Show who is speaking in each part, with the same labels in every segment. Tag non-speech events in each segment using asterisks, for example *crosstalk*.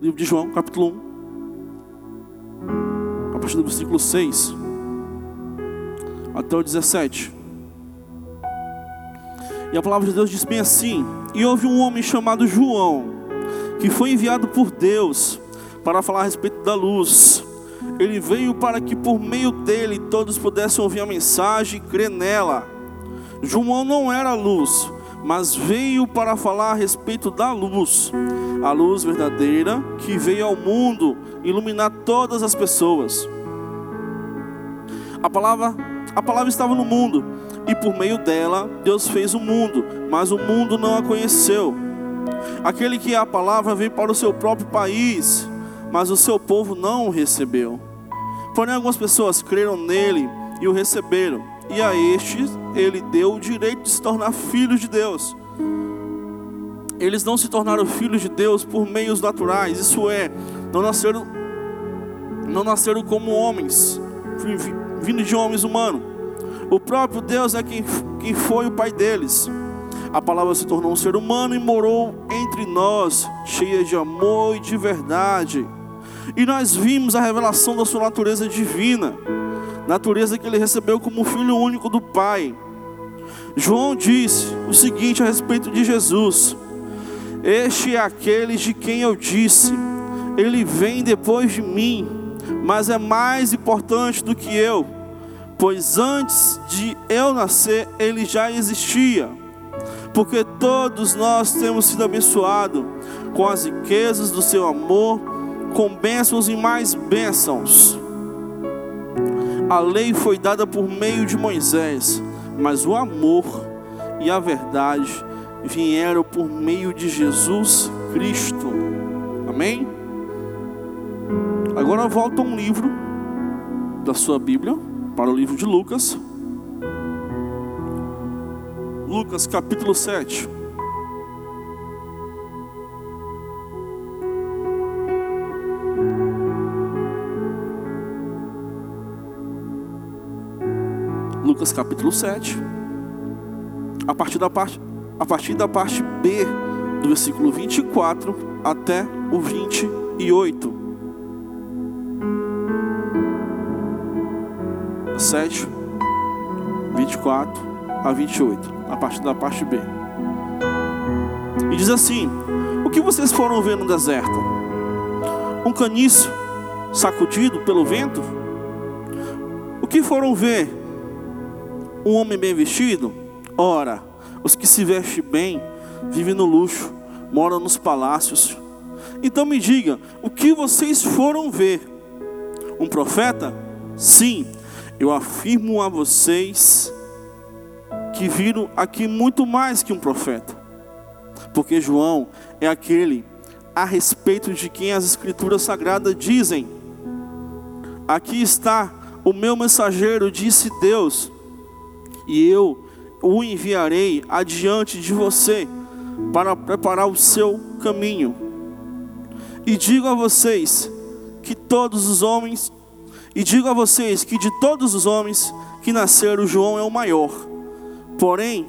Speaker 1: Livro de João, capítulo 1. A partir do versículo 6 até o 17. E a palavra de Deus diz bem assim: E houve um homem chamado João, que foi enviado por Deus para falar a respeito da luz. Ele veio para que por meio dele todos pudessem ouvir a mensagem e crer nela. João não era luz, mas veio para falar a respeito da luz, a luz verdadeira que veio ao mundo iluminar todas as pessoas. A palavra, a palavra estava no mundo, e por meio dela Deus fez o mundo, mas o mundo não a conheceu. Aquele que é a palavra veio para o seu próprio país, mas o seu povo não o recebeu. Porém, algumas pessoas creram nele e o receberam, e a estes ele deu o direito de se tornar filhos de Deus. Eles não se tornaram filhos de Deus por meios naturais, isso é, não nasceram, não nasceram como homens, vindo de homens humanos. O próprio Deus é quem, quem foi o pai deles. A palavra se tornou um ser humano e morou entre nós, cheia de amor e de verdade. E nós vimos a revelação da sua natureza divina, natureza que ele recebeu como filho único do Pai. João disse o seguinte a respeito de Jesus: Este é aquele de quem eu disse, ele vem depois de mim, mas é mais importante do que eu, pois antes de eu nascer, ele já existia. Porque todos nós temos sido abençoados com as riquezas do seu amor, com bênçãos e mais bênçãos. A lei foi dada por meio de Moisés mas o amor e a verdade vieram por meio de Jesus Cristo. Amém? Agora volta um livro da sua Bíblia para o livro de Lucas. Lucas capítulo 7. Lucas capítulo 7, a partir da parte, a partir da parte B do versículo 24 até o 28. 7, 24 a 28, a partir da parte B. E diz assim: O que vocês foram ver no deserto? Um caniço sacudido pelo vento? O que foram ver um homem bem vestido? Ora, os que se vestem bem vivem no luxo, moram nos palácios. Então me diga, o que vocês foram ver? Um profeta? Sim, eu afirmo a vocês que viram aqui muito mais que um profeta. Porque João é aquele a respeito de quem as escrituras sagradas dizem: Aqui está o meu mensageiro, disse Deus e eu o enviarei adiante de você para preparar o seu caminho. E digo a vocês que todos os homens, e digo a vocês que de todos os homens que nasceram, João é o maior. Porém,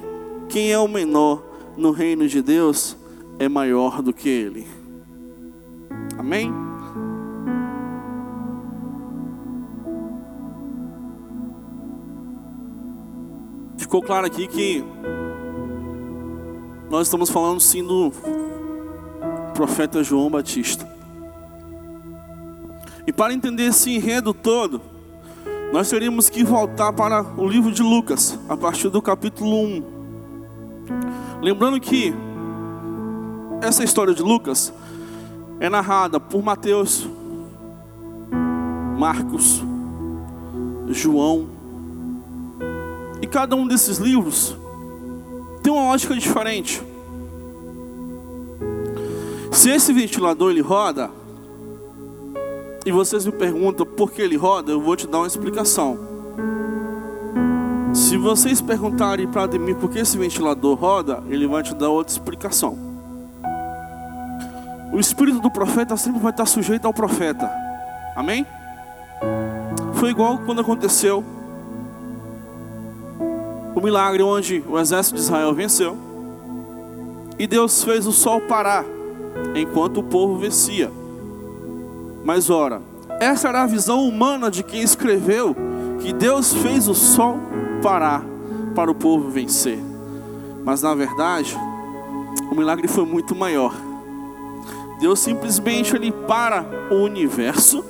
Speaker 1: quem é o menor no reino de Deus é maior do que ele. Amém? Ficou claro aqui que nós estamos falando sim do profeta João Batista. E para entender esse enredo todo, nós teríamos que voltar para o livro de Lucas, a partir do capítulo 1. Lembrando que essa história de Lucas é narrada por Mateus, Marcos, João e cada um desses livros tem uma lógica diferente. Se esse ventilador ele roda, e vocês me perguntam por que ele roda, eu vou te dar uma explicação. Se vocês perguntarem para Ademir por que esse ventilador roda, ele vai te dar outra explicação. O espírito do profeta sempre vai estar sujeito ao profeta. Amém? Foi igual quando aconteceu o milagre onde o exército de Israel venceu e Deus fez o sol parar enquanto o povo vencia. Mas ora, essa era a visão humana de quem escreveu que Deus fez o sol parar para o povo vencer. Mas na verdade, o milagre foi muito maior. Deus simplesmente ele para o universo,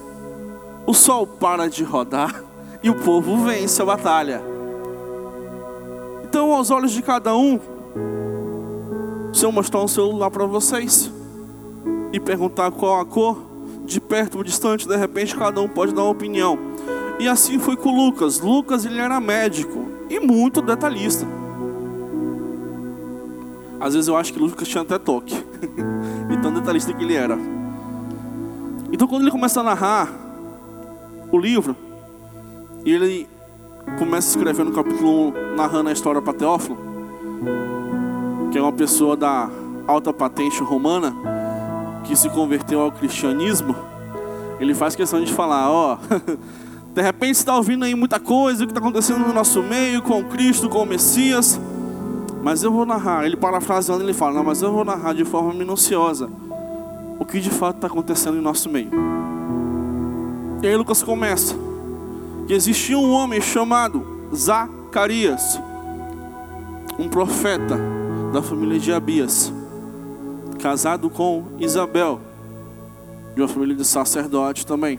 Speaker 1: o sol para de rodar e o povo vence a batalha. Então, aos olhos de cada um, se eu mostrar um celular para vocês e perguntar qual a cor, de perto ou distante, de repente cada um pode dar uma opinião. E assim foi com Lucas. Lucas ele era médico e muito detalhista. Às vezes eu acho que Lucas tinha até toque, *laughs* e tão detalhista que ele era. Então quando ele começa a narrar o livro, ele começa a escrever no capítulo 1, narrando a história para Teófilo, que é uma pessoa da alta patente romana, que se converteu ao cristianismo, ele faz questão de falar, ó, *laughs* de repente está ouvindo aí muita coisa, o que está acontecendo no nosso meio, com Cristo, com o Messias, mas eu vou narrar, ele parafraseando, ele fala, não, mas eu vou narrar de forma minuciosa o que de fato está acontecendo em nosso meio. E aí Lucas começa, que existia um homem chamado Zacarias, um profeta da família de Abias, casado com Isabel, de uma família de sacerdote também.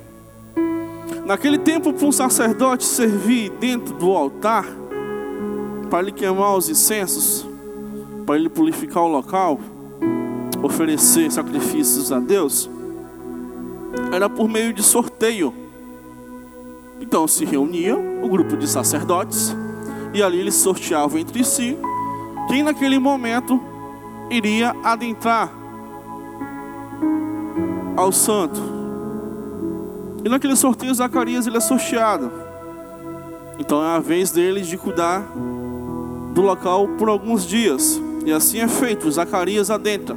Speaker 1: Naquele tempo, para um sacerdote servir dentro do altar, para ele queimar os incensos, para ele purificar o local, oferecer sacrifícios a Deus, era por meio de sorteio. Então se reunia o grupo de sacerdotes e ali eles sorteavam entre si quem naquele momento iria adentrar ao santo. E naquele sorteio Zacarias ele é sorteado. Então é a vez deles de cuidar do local por alguns dias. E assim é feito, Zacarias adentra.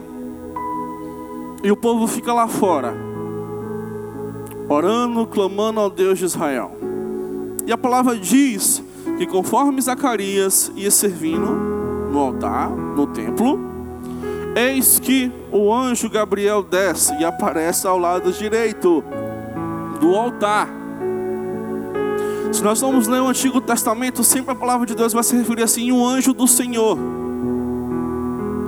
Speaker 1: E o povo fica lá fora, orando, clamando ao Deus de Israel. E a palavra diz que conforme Zacarias ia servindo no altar, no templo, eis que o anjo Gabriel desce e aparece ao lado direito do altar. Se nós vamos ler o Antigo Testamento, sempre a palavra de Deus vai se referir assim: o anjo do Senhor.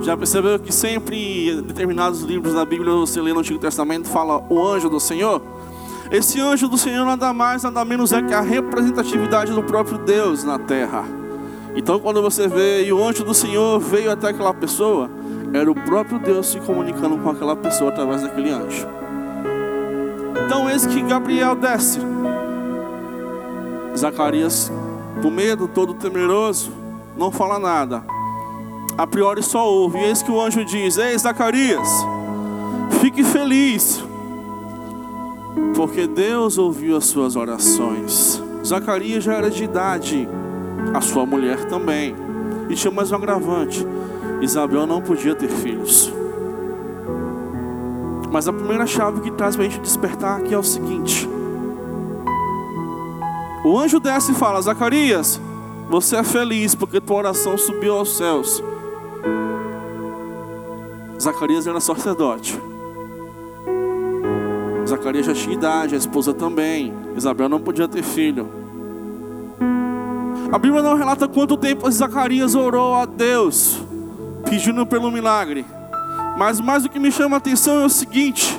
Speaker 1: Já percebeu que sempre em determinados livros da Bíblia você lê no Antigo Testamento fala o anjo do Senhor? Esse anjo do Senhor nada mais, nada menos é que a representatividade do próprio Deus na terra. Então quando você vê e o anjo do Senhor veio até aquela pessoa, era o próprio Deus se comunicando com aquela pessoa através daquele anjo. Então eis que Gabriel desce. Zacarias, com medo, todo temeroso, não fala nada. A priori só ouve. E eis que o anjo diz: Ei, Zacarias, fique feliz, porque Deus ouviu as suas orações. Zacarias já era de idade, a sua mulher também. E tinha mais um agravante: Isabel não podia ter filhos. Mas a primeira chave que traz para a gente despertar aqui é o seguinte: o anjo desce e fala, Zacarias, você é feliz porque tua oração subiu aos céus. Zacarias era sacerdote. Zacarias já tinha idade, a esposa também. Isabel não podia ter filho. A Bíblia não relata quanto tempo Zacarias orou a Deus, pedindo pelo milagre. Mas mais o que me chama a atenção é o seguinte: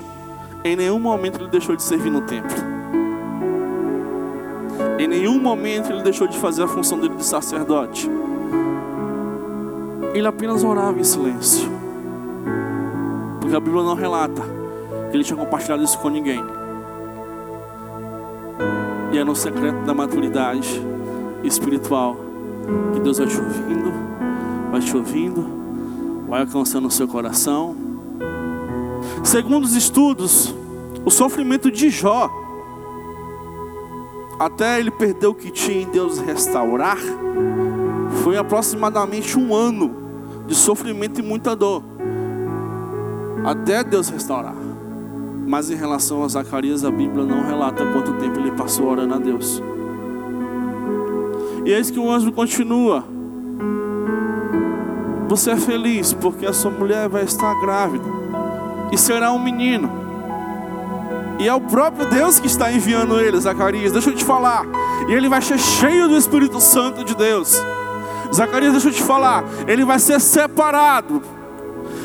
Speaker 1: em nenhum momento ele deixou de servir no templo. Em nenhum momento ele deixou de fazer a função dele de sacerdote. Ele apenas orava em silêncio. Porque a Bíblia não relata que ele tinha compartilhado isso com ninguém. E é no secreto da maturidade espiritual que Deus vai te ouvindo, vai te ouvindo, vai alcançando o seu coração. Segundo os estudos, o sofrimento de Jó, até ele perder o que tinha em Deus restaurar, foi aproximadamente um ano de sofrimento e muita dor, até Deus restaurar. Mas em relação a Zacarias, a Bíblia não relata quanto tempo ele passou orando a Deus. E eis que o anjo continua você é feliz porque a sua mulher vai estar grávida e será um menino. E é o próprio Deus que está enviando ele, Zacarias. Deixa eu te falar. E ele vai ser cheio do Espírito Santo de Deus. Zacarias, deixa eu te falar. Ele vai ser separado.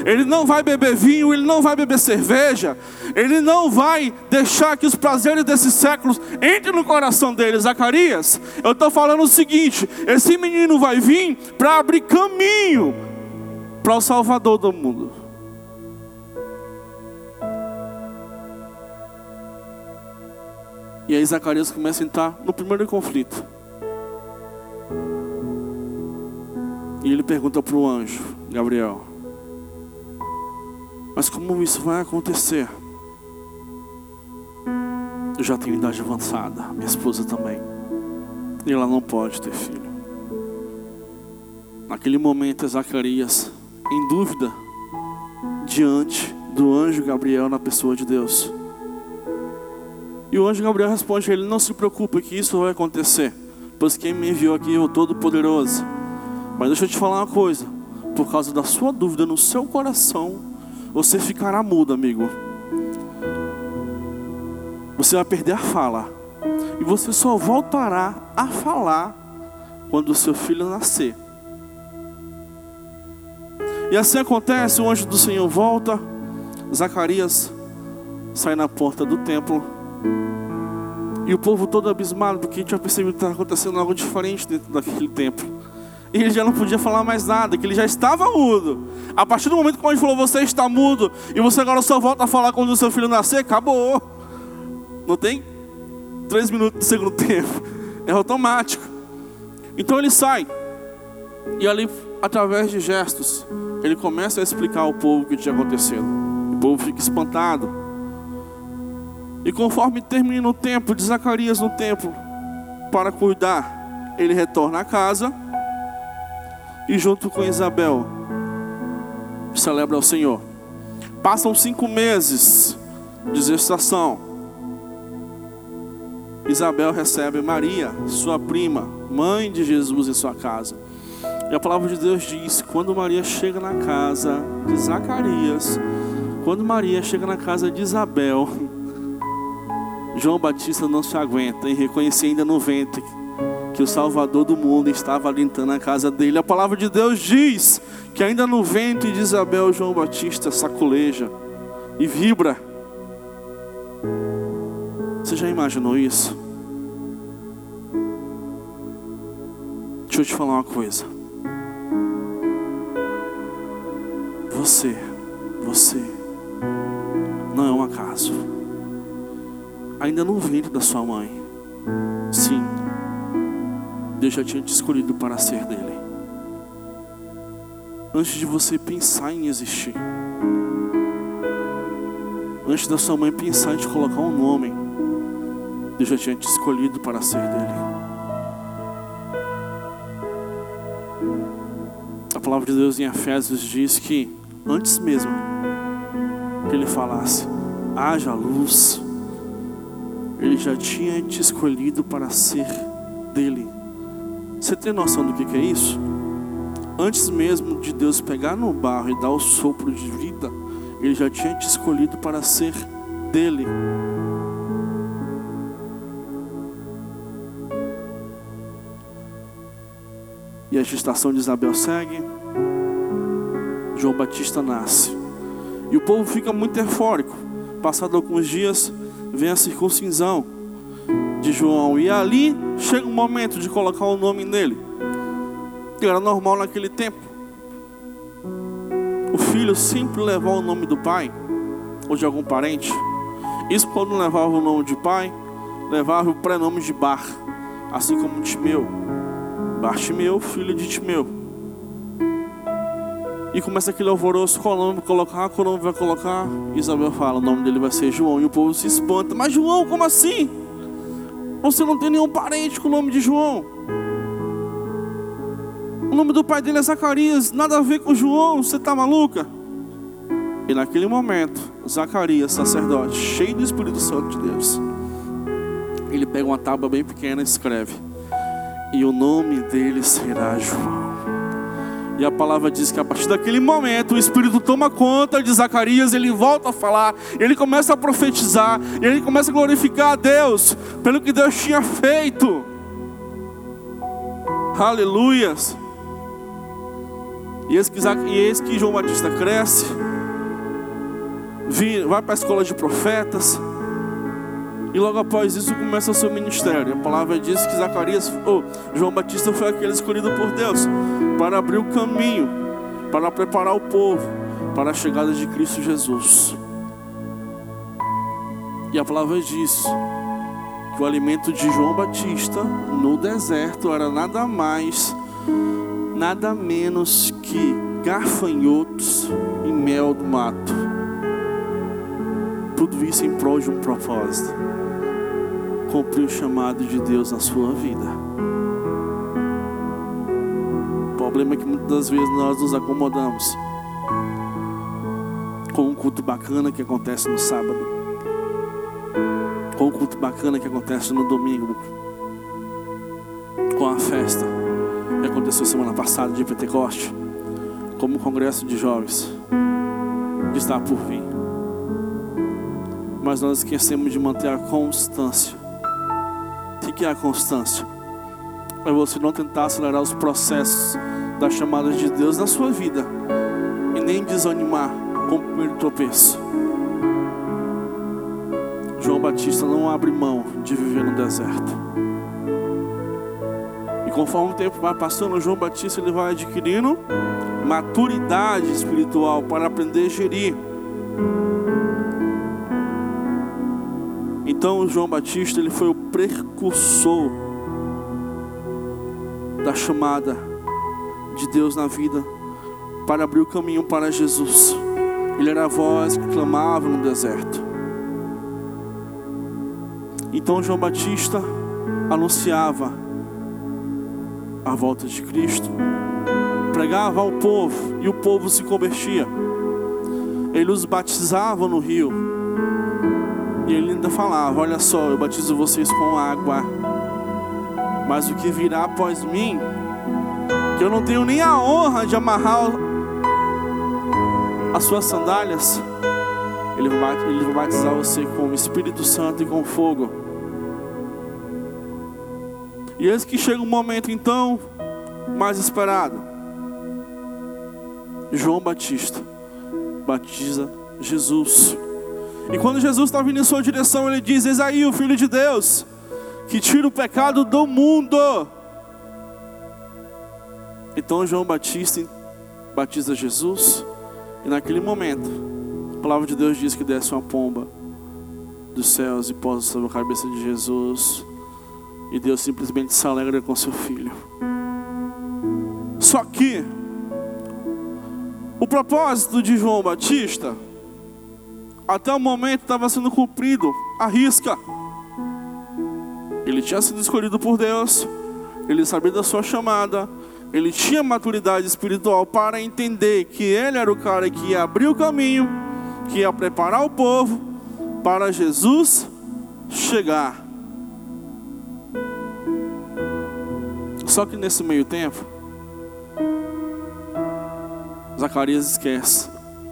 Speaker 1: Ele não vai beber vinho, ele não vai beber cerveja, ele não vai deixar que os prazeres desses séculos entrem no coração dele. Zacarias, eu estou falando o seguinte: esse menino vai vir para abrir caminho para o Salvador do mundo. E aí Zacarias começa a entrar no primeiro conflito. E ele pergunta para o anjo, Gabriel: Mas como isso vai acontecer? Eu já tenho idade avançada, minha esposa também. E ela não pode ter filho. Naquele momento, Zacarias, em dúvida, diante do anjo Gabriel na pessoa de Deus. E o anjo Gabriel responde a ele: Não se preocupe, que isso vai acontecer, pois quem me enviou aqui é o Todo-Poderoso. Mas deixa eu te falar uma coisa: por causa da sua dúvida no seu coração, você ficará mudo, amigo. Você vai perder a fala, e você só voltará a falar quando o seu filho nascer. E assim acontece: o anjo do Senhor volta, Zacarias sai na porta do templo. E o povo todo abismado, porque tinha percebido que estava acontecendo algo diferente dentro daquele templo. E ele já não podia falar mais nada, que ele já estava mudo. A partir do momento que o anjo falou, você está mudo, e você agora só volta a falar quando o seu filho nascer, acabou. Não tem três minutos de segundo *laughs* tempo. É automático. Então ele sai. E ali, através de gestos, ele começa a explicar ao povo o que tinha acontecido. O povo fica espantado. E conforme termina o tempo de Zacarias no templo para cuidar, ele retorna à casa e junto com Isabel celebra o Senhor. Passam cinco meses de gestação. Isabel recebe Maria, sua prima, mãe de Jesus, em sua casa. E a palavra de Deus diz: quando Maria chega na casa de Zacarias, quando Maria chega na casa de Isabel, *laughs* João Batista não se aguenta e reconhecia ainda no ventre que o Salvador do mundo estava alentando a casa dele. A palavra de Deus diz que ainda no ventre de Isabel, João Batista saculeja e vibra. Você já imaginou isso? Deixa eu te falar uma coisa. Você, você, não é um acaso ainda no ventre da sua mãe. Deus já tinha te escolhido para ser dele. Antes de você pensar em existir, antes da sua mãe pensar em te colocar um nome, Deus já tinha te escolhido para ser dele. A palavra de Deus em Efésios diz que antes mesmo que ele falasse, haja luz, ele já tinha te escolhido para ser dele. Você tem noção do que, é isso? Antes mesmo de Deus pegar no barro e dar o sopro de vida, Ele já tinha te escolhido para ser dele. E a gestação de Isabel segue. João Batista nasce. E o povo fica muito eufórico. Passado alguns dias, vem a circuncisão de João. E ali chega o momento de colocar o nome nele. Que era normal naquele tempo. O filho sempre levar o nome do pai ou de algum parente. Isso quando levava o nome de pai, levava o prenome de Bar, assim como Timeu. Bartimeu, filho de Timeu. E começa aquele alvoroço, qual nome vai colocar, qual nome vai colocar. Isabel fala, o nome dele vai ser João. E o povo se espanta. Mas João, como assim? Você não tem nenhum parente com o nome de João. O nome do pai dele é Zacarias, nada a ver com João, você está maluca? E naquele momento, Zacarias, sacerdote, cheio do Espírito Santo de Deus, ele pega uma tábua bem pequena e escreve: E o nome dele será João. E a palavra diz que a partir daquele momento o Espírito toma conta de Zacarias, ele volta a falar, ele começa a profetizar, ele começa a glorificar a Deus pelo que Deus tinha feito. Aleluias. E eis que, e eis que João Batista cresce, vai para a escola de profetas, e logo após isso começa o seu ministério. A palavra diz que Zacarias, oh, João Batista foi aquele escolhido por Deus para abrir o caminho, para preparar o povo para a chegada de Cristo Jesus. E a palavra diz que o alimento de João Batista no deserto era nada mais, nada menos que gafanhotos e mel do mato. Tudo isso em prol de um propósito cumprir o chamado de Deus na sua vida. O problema é que muitas das vezes nós nos acomodamos com um culto bacana que acontece no sábado, com um culto bacana que acontece no domingo, com a festa que aconteceu semana passada de Pentecoste, como o congresso de jovens que está por vir. Mas nós esquecemos de manter a constância que é a constância? É você não tentar acelerar os processos da chamada de Deus na sua vida e nem desanimar com o primeiro tropeço. João Batista não abre mão de viver no deserto. E conforme o tempo vai passando, João Batista ele vai adquirindo maturidade espiritual para aprender a gerir Então João Batista ele foi o precursor da chamada de Deus na vida para abrir o caminho para Jesus. Ele era a voz que clamava no deserto. Então João Batista anunciava a volta de Cristo, pregava ao povo e o povo se convertia. Ele os batizava no rio ele ainda falava: Olha só, eu batizo vocês com água, mas o que virá após mim, que eu não tenho nem a honra de amarrar as suas sandálias, ele vai, batizar você com o Espírito Santo e com fogo. E eis que chega um momento então mais esperado. João Batista batiza Jesus. E quando Jesus está vindo em sua direção, ele diz: Eis aí o Filho de Deus, que tira o pecado do mundo. Então João Batista batiza Jesus, e naquele momento, a palavra de Deus diz que desce uma pomba dos céus e pousa sobre a cabeça de Jesus, e Deus simplesmente se alegra com seu filho. Só que, o propósito de João Batista até o momento estava sendo cumprido a risca. Ele tinha sido escolhido por Deus, ele sabia da sua chamada, ele tinha maturidade espiritual para entender que ele era o cara que ia abrir o caminho, que ia preparar o povo para Jesus chegar. Só que nesse meio tempo, Zacarias esquece,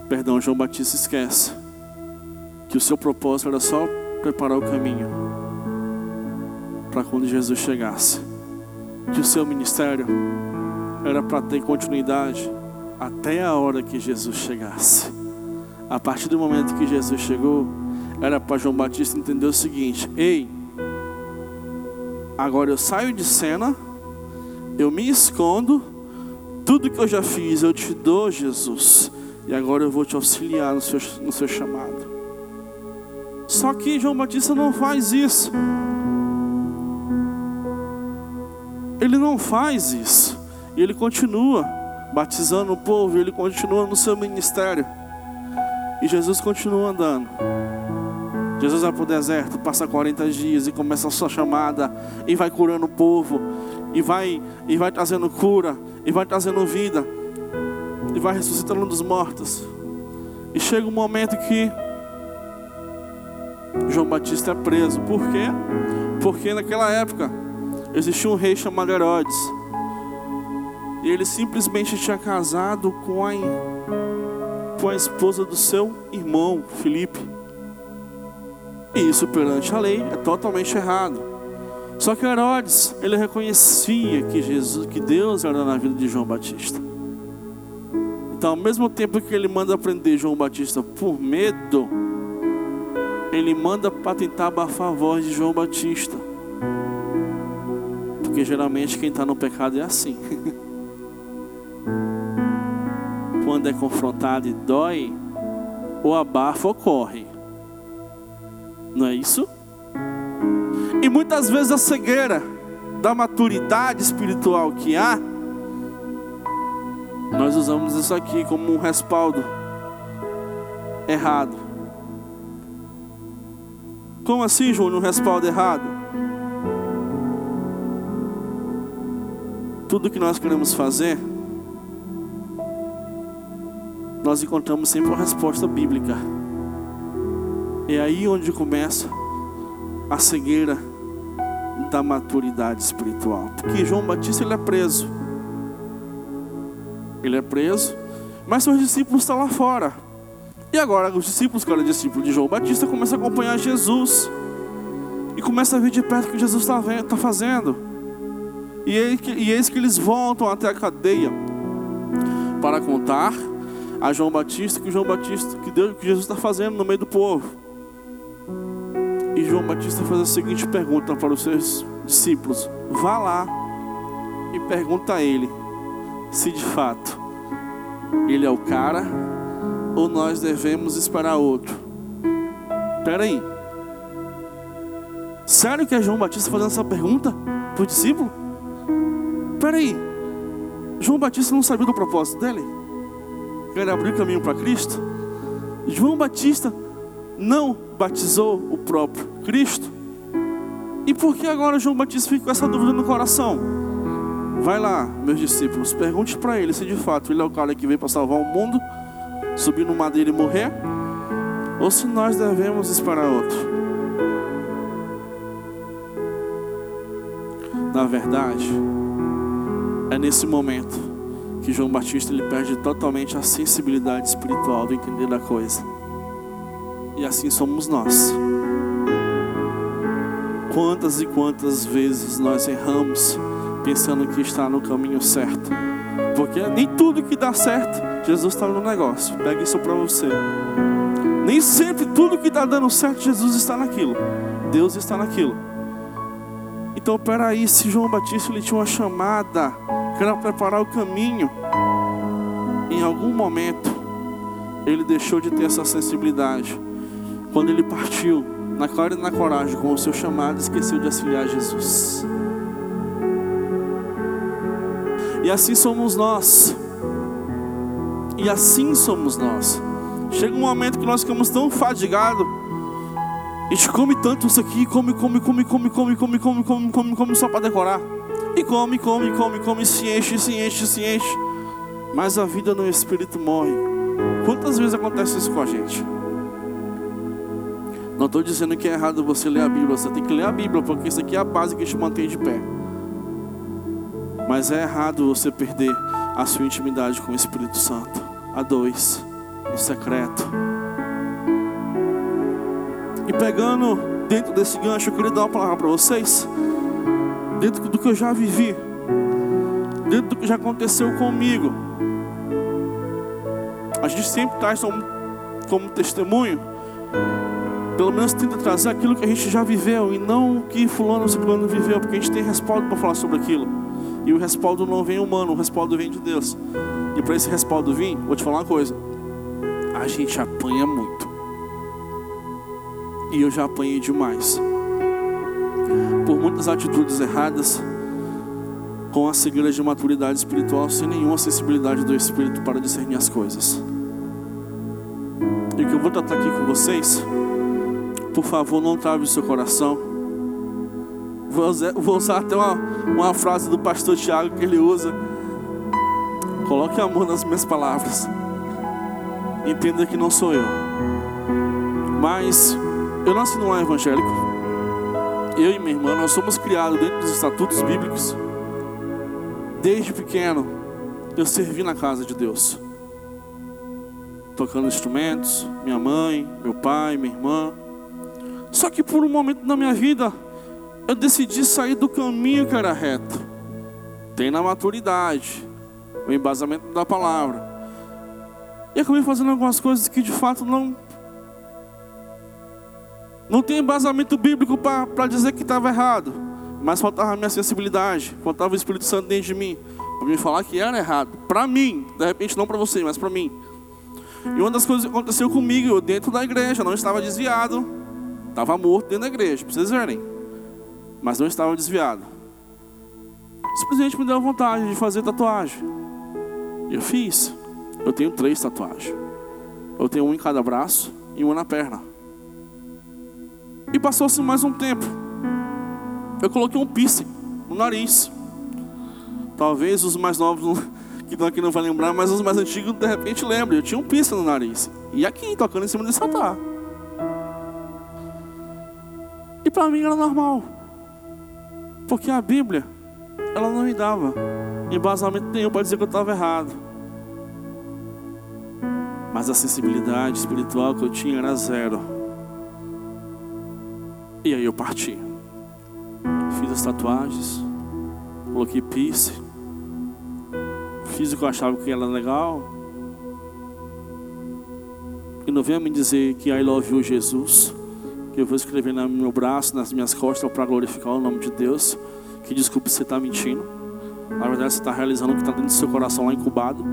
Speaker 1: perdão, João Batista esquece que o seu propósito era só preparar o caminho para quando Jesus chegasse. Que o seu ministério era para ter continuidade até a hora que Jesus chegasse. A partir do momento que Jesus chegou, era para João Batista entender o seguinte: ei, agora eu saio de cena, eu me escondo, tudo que eu já fiz eu te dou, Jesus, e agora eu vou te auxiliar no seu, no seu chamado. Só que João Batista não faz isso. Ele não faz isso. E ele continua batizando o povo, ele continua no seu ministério. E Jesus continua andando. Jesus vai para o deserto, passa 40 dias e começa a sua chamada, e vai curando o povo, e vai, e vai trazendo cura, e vai trazendo vida, e vai ressuscitando dos mortos. E chega um momento que João Batista é preso. Por quê? Porque naquela época existia um rei chamado Herodes. E ele simplesmente tinha casado com a, com a esposa do seu irmão, Filipe. E isso perante a lei é totalmente errado. Só que Herodes, ele reconhecia que Jesus, que Deus era na vida de João Batista. Então, ao mesmo tempo que ele manda prender João Batista por medo, ele manda para tentar abafar a voz de João Batista. Porque geralmente quem está no pecado é assim. *laughs* Quando é confrontado e dói, o abafo ocorre. Não é isso? E muitas vezes a cegueira da maturidade espiritual que há, nós usamos isso aqui como um respaldo errado. Como assim, João, um respaldo errado? Tudo que nós queremos fazer, nós encontramos sempre uma resposta bíblica. É aí onde começa a cegueira da maturidade espiritual. Porque João Batista ele é preso. Ele é preso, mas seus discípulos estão lá fora. E agora os discípulos, que eram discípulos de João Batista, começam a acompanhar Jesus. E começam a ver de perto o que Jesus está tá fazendo. E, e eis que eles voltam até a cadeia para contar a João Batista que João Batista que, Deus, que Jesus está fazendo no meio do povo. E João Batista faz a seguinte pergunta para os seus discípulos: Vá lá e pergunta a ele se de fato ele é o cara ou nós devemos esperar outro. Espera aí. Sério que é João Batista fazendo essa pergunta para o discípulo? Espera aí. João Batista não sabia do propósito dele? Quer abrir caminho para Cristo? João Batista não batizou o próprio Cristo? E por que agora João Batista fica com essa dúvida no coração? Vai lá, meus discípulos, pergunte para ele se de fato ele é o cara que veio para salvar o mundo, subir no madeira e morrer, ou se nós devemos esperar outro. Na verdade, é nesse momento que João Batista ele perde totalmente a sensibilidade espiritual do entender da coisa. E assim somos nós. Quantas e quantas vezes nós erramos pensando que está no caminho certo? Porque nem tudo que dá certo, Jesus está no negócio. Pega isso para você. Nem sempre tudo que está dando certo, Jesus está naquilo. Deus está naquilo. Então, peraí, se João Batista ele tinha uma chamada, que era preparar o caminho, em algum momento ele deixou de ter essa sensibilidade quando ele partiu, na cara e na coragem, com o seu chamado, esqueceu de auxiliar Jesus. E assim somos nós. E assim somos nós. Chega um momento que nós ficamos tão fadigados. A gente come tanto isso aqui, come, come, come, come, come, come, come, come, come, come só para decorar. E come, come, come, come, se enche, se enche, se enche. Mas a vida no Espírito morre. Quantas vezes acontece isso com a gente? Não estou dizendo que é errado você ler a Bíblia, você tem que ler a Bíblia, porque isso aqui é a base que te mantém de pé. Mas é errado você perder a sua intimidade com o Espírito Santo. A dois, no secreto. E pegando dentro desse gancho, eu queria dar uma palavra para vocês. Dentro do que eu já vivi. Dentro do que já aconteceu comigo. A gente sempre traz como, como testemunho pelo menos tenta trazer aquilo que a gente já viveu e não o que fulano ou ciclano viveu, porque a gente tem respaldo para falar sobre aquilo. E o respaldo não vem humano, o respaldo vem de Deus. E para esse respaldo vir, vou te falar uma coisa: a gente apanha muito. E eu já apanhei demais. Por muitas atitudes erradas, com a cegueira de maturidade espiritual, sem nenhuma sensibilidade do Espírito para discernir as coisas. E o que eu vou tratar aqui com vocês por favor, não trave o seu coração. Vou usar, vou usar até uma, uma frase do pastor Tiago que ele usa. Coloque amor nas minhas palavras. Entenda que não sou eu. Mas eu nasci num lar evangélico. Eu e minha irmã, nós somos criados dentro dos estatutos bíblicos. Desde pequeno, eu servi na casa de Deus. Tocando instrumentos, minha mãe, meu pai, minha irmã. Só que por um momento da minha vida, eu decidi sair do caminho que era reto. Tem na maturidade, o embasamento da palavra. E acabei fazendo algumas coisas que de fato não. Não tem embasamento bíblico para dizer que estava errado. Mas faltava a minha sensibilidade, faltava o Espírito Santo dentro de mim. Para me falar que era errado. Para mim, de repente não para você, mas para mim. E uma das coisas que aconteceu comigo, eu dentro da igreja, não estava desviado. Estava morto dentro da igreja, para vocês verem. Mas não estava desviado. Simplesmente me deu vontade de fazer tatuagem. Eu fiz. Eu tenho três tatuagens. Eu tenho uma em cada braço e uma na perna. E passou-se mais um tempo. Eu coloquei um piercing no nariz. Talvez os mais novos *laughs* que estão aqui não vão lembrar, mas os mais antigos de repente lembram. Eu tinha um piercing no nariz. E aqui, tocando em cima desse altar. E para mim era normal. Porque a Bíblia, ela não me dava embasamento nenhum para dizer que eu estava errado. Mas a sensibilidade espiritual que eu tinha era zero. E aí eu parti. Fiz as tatuagens, coloquei piercing, fiz o que eu achava que era legal. E não venha me dizer que I love you, Jesus, que eu vou escrever no meu braço, nas minhas costas, para glorificar o nome de Deus. Que desculpe você está mentindo. Na verdade, você está realizando o que está dentro do seu coração lá incubado.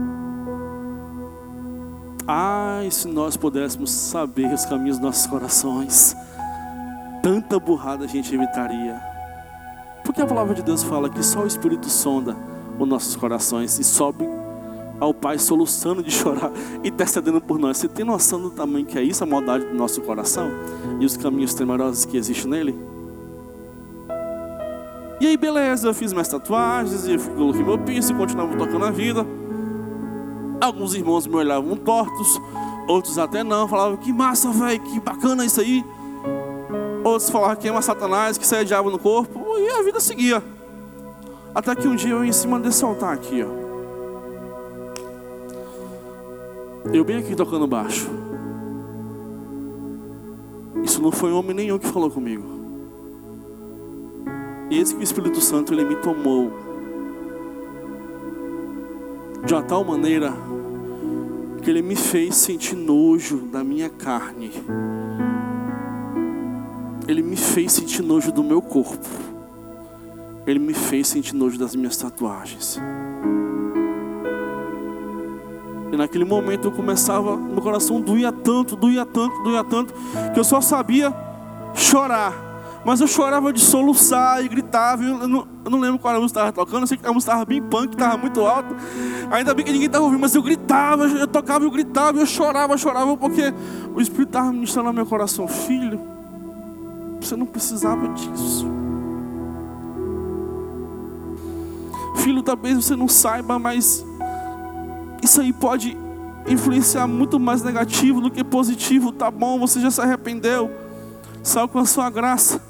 Speaker 1: Ai, se nós pudéssemos saber os caminhos dos nossos corações, tanta burrada a gente evitaria. Porque a palavra de Deus fala que só o Espírito sonda os nossos corações e sobe ao Pai soluçando de *laughs* chorar, intercedendo por nós. Você tem noção do tamanho que é isso, a maldade do nosso coração e os caminhos temerosos que existem nele? E aí, beleza, eu fiz minhas tatuagens, e coloquei meu piercing, continuava tocando a vida. Alguns irmãos me olhavam tortos, outros até não, falavam que massa, velho, que bacana isso aí. Outros falavam que ama Satanás, que sai diabo no corpo, e a vida seguia. Até que um dia eu em cima desse altar aqui, ó. Eu bem aqui tocando baixo. Isso não foi homem nenhum que falou comigo. Esse que o Espírito Santo ele me tomou de uma tal maneira que ele me fez sentir nojo da minha carne. Ele me fez sentir nojo do meu corpo. Ele me fez sentir nojo das minhas tatuagens. E naquele momento eu começava, meu coração doía tanto, doía tanto, doía tanto, que eu só sabia chorar. Mas eu chorava de soluçar e gritava. Eu não, eu não lembro qual a música estava tocando. Eu sei que a música estava bem punk, estava muito alta. Ainda bem que ninguém estava ouvindo, mas eu gritava, eu tocava, eu gritava, eu chorava, chorava, porque o Espírito estava ministrando no meu coração. Filho, você não precisava disso. Filho, talvez você não saiba, mas isso aí pode influenciar muito mais negativo do que positivo. Tá bom, você já se arrependeu, saiu com a sua graça.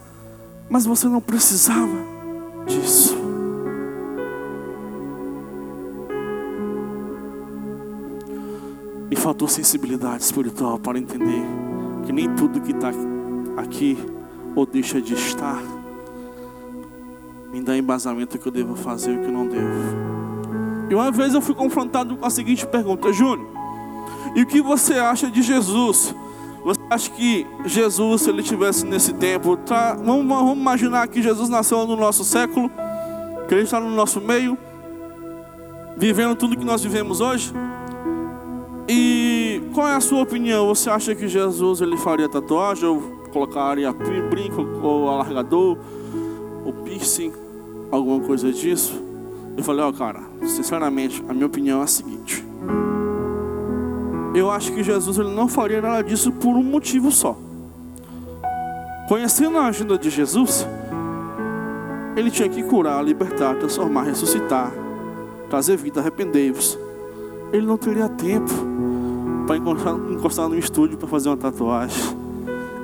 Speaker 1: Mas você não precisava disso. Me faltou sensibilidade espiritual para entender que nem tudo que está aqui ou deixa de estar me dá embasamento que eu devo fazer e o que não devo. E uma vez eu fui confrontado com a seguinte pergunta: Júnior, e o que você acha de Jesus? Acha que Jesus, se ele tivesse nesse tempo, tá, vamos, vamos imaginar que Jesus nasceu no nosso século, que ele está no nosso meio, vivendo tudo que nós vivemos hoje? E qual é a sua opinião? Você acha que Jesus ele faria tatuagem, ou colocaria brinco, ou alargador, ou piercing, alguma coisa disso? Eu falei, ó oh, cara, sinceramente, a minha opinião é a seguinte eu acho que Jesus ele não faria nada disso por um motivo só. Conhecendo a agenda de Jesus, ele tinha que curar, libertar, transformar, ressuscitar, trazer vida, arrependei-vos. Ele não teria tempo para encostar, encostar no estúdio para fazer uma tatuagem.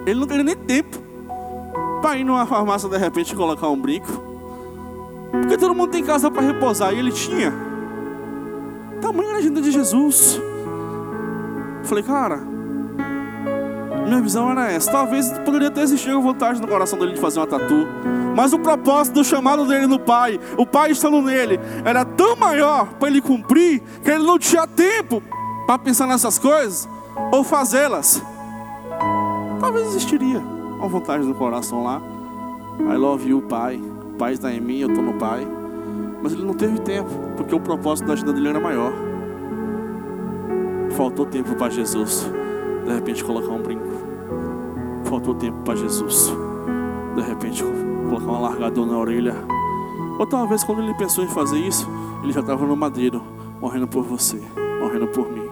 Speaker 1: Ele não teria nem tempo para ir numa farmácia de repente colocar um brinco. Porque todo mundo tem casa para repousar e ele tinha. agenda de Jesus. Falei, cara, minha visão era essa. Talvez poderia ter existido vontade no coração dele de fazer uma tatu. Mas o propósito do chamado dele no Pai, o Pai estando nele, era tão maior para ele cumprir que ele não tinha tempo para pensar nessas coisas ou fazê-las. Talvez existiria uma vontade no coração lá. I love you, Pai. O Pai está em mim, eu estou no Pai. Mas ele não teve tempo, porque o propósito da agenda dele era maior. Faltou tempo para Jesus. De repente colocar um brinco. Faltou tempo para Jesus. De repente colocar um alargador na orelha. Ou talvez quando ele pensou em fazer isso, ele já estava no madeiro, morrendo por você, morrendo por mim.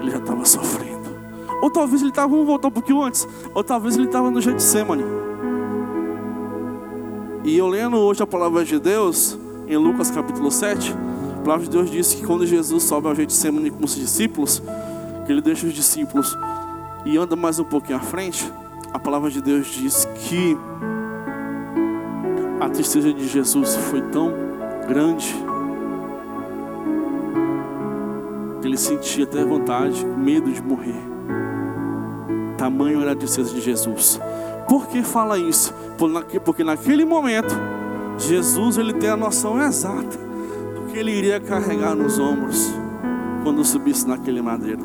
Speaker 1: Ele já estava sofrendo. Ou talvez ele estava, vamos voltar um pouquinho antes. Ou talvez ele estava no Getsemane. E eu lendo hoje a palavra de Deus, em Lucas capítulo 7, a palavra de Deus diz que quando Jesus sobe ao Getsemane com os discípulos, que ele deixa os discípulos e anda mais um pouquinho à frente, a palavra de Deus diz que a tristeza de Jesus foi tão grande que ele sentia até vontade, medo de morrer. Tamanho era a tristeza de Jesus. Por que fala isso? Porque naquele momento, Jesus ele tem a noção exata que ele iria carregar nos ombros quando subisse naquele madeiro.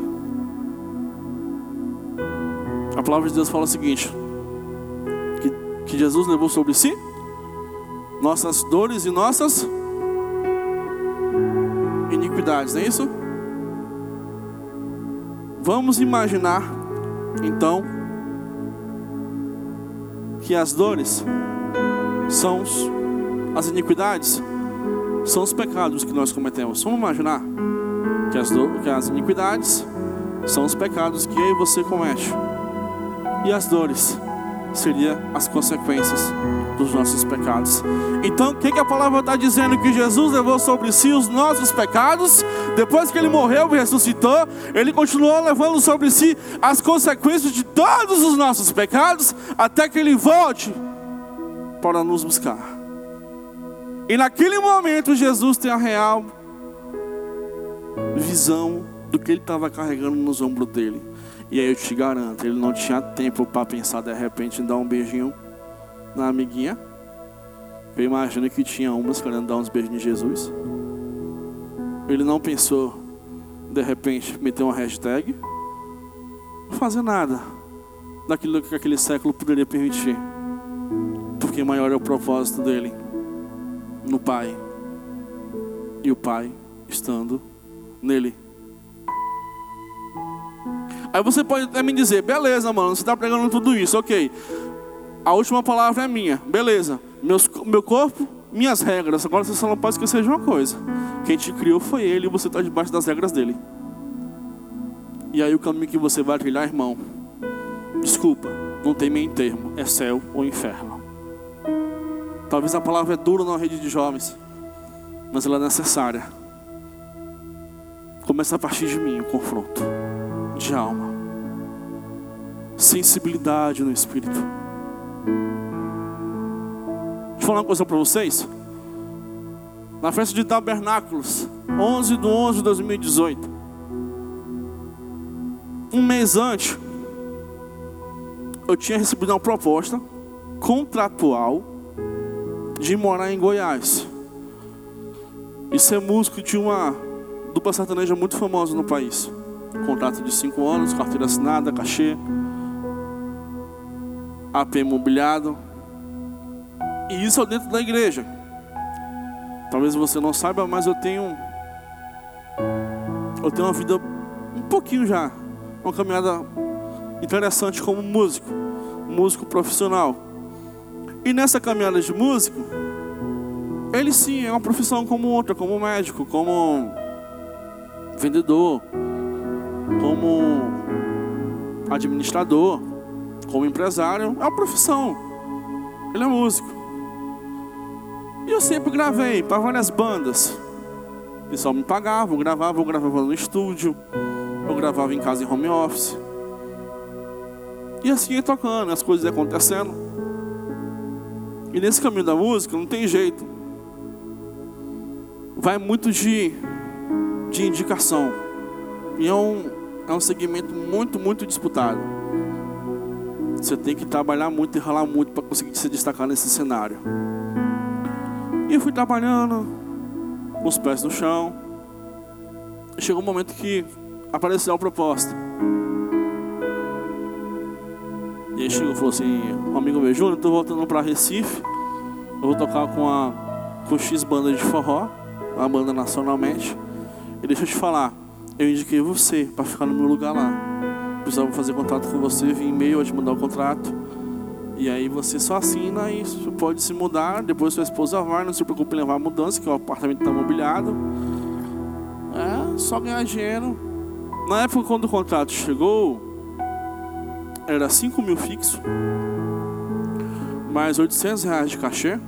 Speaker 1: A palavra de Deus fala o seguinte: que, que Jesus levou sobre si nossas dores e nossas iniquidades, não é isso? Vamos imaginar, então, que as dores são as iniquidades, são os pecados que nós cometemos. Vamos imaginar que as, que as iniquidades são os pecados que eu e você comete. E as dores seriam as consequências dos nossos pecados. Então, o que, que a palavra está dizendo? Que Jesus levou sobre si os nossos pecados. Depois que ele morreu e ressuscitou, ele continuou levando sobre si as consequências de todos os nossos pecados, até que ele volte para nos buscar. E naquele momento, Jesus tem a real visão do que ele estava carregando nos ombros dele. E aí eu te garanto, ele não tinha tempo para pensar de repente em dar um beijinho na amiguinha. Eu imagino que tinha umas querendo dar uns beijos em Jesus. Ele não pensou, de repente, meter uma hashtag. Fazer nada daquilo que aquele século poderia permitir. Porque maior é o propósito dele no Pai. E o Pai estando nele. Aí você pode até me dizer, beleza, mano, você está pregando tudo isso, ok. A última palavra é minha, beleza. Meus, meu corpo, minhas regras. Agora você só não pode esquecer de uma coisa: quem te criou foi Ele e você está debaixo das regras dele. E aí o caminho que você vai trilhar, irmão, desculpa, não tem meio termo, é céu ou inferno. Talvez a palavra é dura na rede de jovens, mas ela é necessária. Começa a partir de mim o confronto de alma, sensibilidade no espírito. Deixa eu falar uma coisa para vocês. Na festa de tabernáculos, 11 de 11 de 2018, um mês antes, eu tinha recebido uma proposta contratual de morar em Goiás e ser músico de uma dupla sertaneja muito famosa no país. Contrato de cinco anos, carteira assinada, cachê, AP imobiliado. E isso é dentro da igreja. Talvez você não saiba, mas eu tenho eu tenho uma vida um pouquinho já, uma caminhada interessante como músico, músico profissional. E nessa caminhada de músico, ele sim é uma profissão como outra, como médico, como vendedor, como administrador, como empresário, é uma profissão. Ele é músico. E eu sempre gravei para várias bandas. O pessoal me pagava, eu gravava, eu gravava no estúdio, eu gravava em casa em home office. E assim ia tocando, as coisas acontecendo. E nesse caminho da música não tem jeito. Vai muito de de indicação. E é um, é um segmento muito, muito disputado. Você tem que trabalhar muito e ralar muito para conseguir se destacar nesse cenário. E eu fui trabalhando, com os pés no chão. Chegou um momento que apareceu a proposta. E aí chegou e falou assim, um amigo meu, Júnior, estou voltando para Recife. Eu vou tocar com a com X banda de forró, uma banda nacionalmente. E deixa eu te falar, eu indiquei você para ficar no meu lugar lá. Precisava fazer contato com você, vim e-mail, eu te mandar o contrato. E aí você só assina e pode se mudar. Depois sua esposa vai, não se preocupe em levar a mudança, que o apartamento está mobiliado. É, só ganhar dinheiro. Na época quando o contrato chegou, era 5 mil fixo, mais 800 reais de cachê,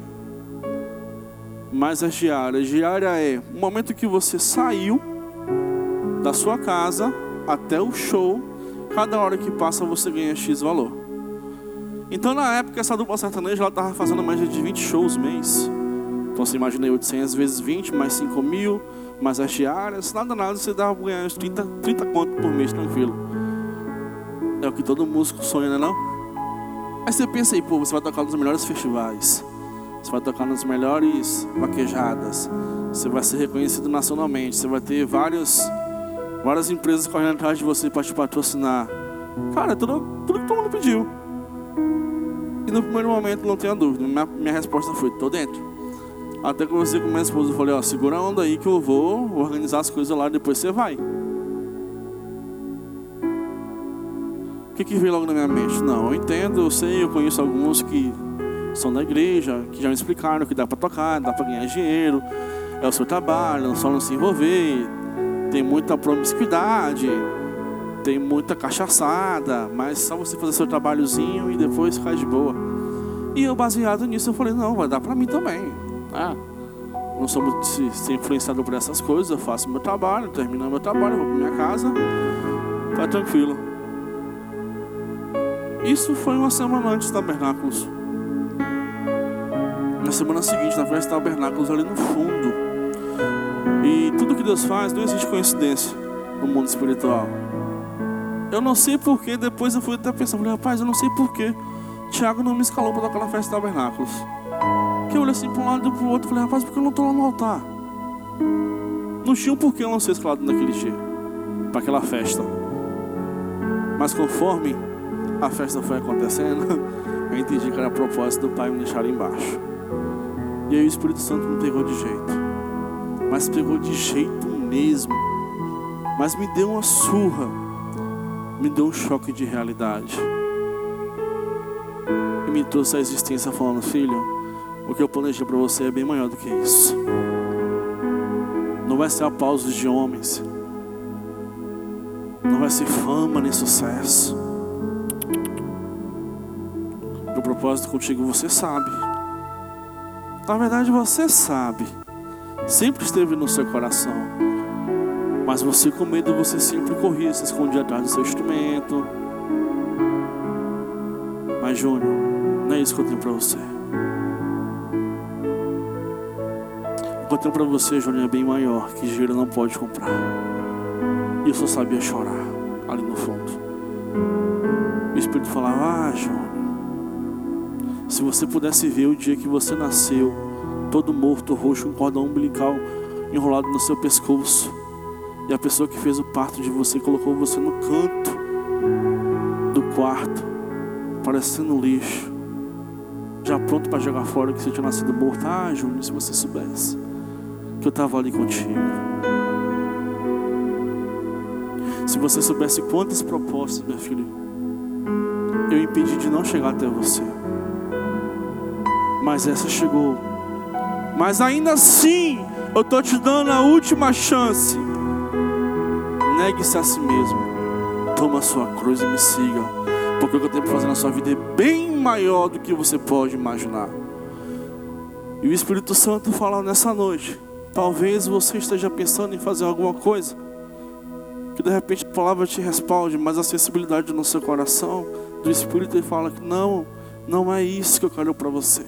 Speaker 1: mais a diária. A diária é o momento que você saiu da sua casa até o show, cada hora que passa você ganha X valor. Então na época essa dupla sertaneja ela estava fazendo mais de 20 shows mês. Então você imagina 800 vezes 20, mais 5 mil, mais as diárias, nada nada, você dava para ganhar uns 30, 30 conto por mês tranquilo. É o que todo músico sonha, né não? Aí você pensa aí, pô, você vai tocar nos melhores festivais. Você vai tocar nas melhores vaquejadas. Você vai ser reconhecido nacionalmente. Você vai ter vários, várias empresas correndo atrás de você para te patrocinar. Cara, tudo, tudo que todo mundo pediu. E no primeiro momento, não tenha dúvida, minha, minha resposta foi: tô dentro. Até conversei com minha esposa e falei: ó, segura a onda aí que eu vou organizar as coisas lá, depois você vai. O que, que veio logo na minha mente? Não, eu entendo, eu sei, eu conheço alguns que são da igreja, que já me explicaram que dá para tocar, dá para ganhar dinheiro, é o seu trabalho, só não se envolver, tem muita promiscuidade, tem muita cachaçada, mas só você fazer seu trabalhozinho e depois ficar de boa. E eu, baseado nisso, eu falei: não, vai dar para mim também. Ah, não sou muito ser influenciado por essas coisas, eu faço meu trabalho, termino meu trabalho, vou para minha casa, tá tranquilo. Isso foi uma semana antes do Tabernáculos. Na semana seguinte, na festa Tabernáculos, ali no fundo. E tudo que Deus faz, não existe coincidência no mundo espiritual. Eu não sei porquê, depois eu fui até pensar, falei, rapaz, eu não sei porquê. Tiago não me escalou para tocar na festa Tabernáculos. Que eu olhei assim para um lado e para o outro, falei, rapaz, por que eu não estou lá no altar? Não tinha um porquê eu não ser escalado naquele dia, para aquela festa. Mas conforme a festa foi acontecendo, *laughs* eu entendi que era propósito do Pai me deixar embaixo. E aí o Espírito Santo me pegou de jeito. Mas pegou de jeito mesmo. Mas me deu uma surra. Me deu um choque de realidade. E me trouxe a existência falando, filho, o que eu planejei para você é bem maior do que isso. Não vai ser aplausos de homens. Não vai ser fama nem sucesso propósito contigo, você sabe. Na verdade, você sabe. Sempre esteve no seu coração. Mas você, com medo, você sempre corria, se escondia atrás do seu instrumento. Mas, Júnior, não é isso que eu tenho para você. O que eu tenho para você, Júnior, é bem maior, que dinheiro não pode comprar. E eu só sabia chorar ali no fundo. O Espírito falava: Ah, Júnior. Se você pudesse ver o dia que você nasceu, todo morto, roxo, um cordão umbilical enrolado no seu pescoço, e a pessoa que fez o parto de você colocou você no canto do quarto, parecendo lixo, já pronto para jogar fora que você tinha nascido morto. Ah, Júnior, se você soubesse que eu estava ali contigo. Se você soubesse quantas propostas, meu filho, eu impedi de não chegar até você mas essa chegou. Mas ainda assim, eu estou te dando a última chance. Negue-se a si mesmo. Toma a sua cruz e me siga. Porque o que eu tenho para fazer na sua vida é bem maior do que você pode imaginar. E o Espírito Santo fala nessa noite. Talvez você esteja pensando em fazer alguma coisa. Que de repente a palavra te respalde, mas a sensibilidade no seu coração do Espírito ele fala que não, não é isso que eu quero para você.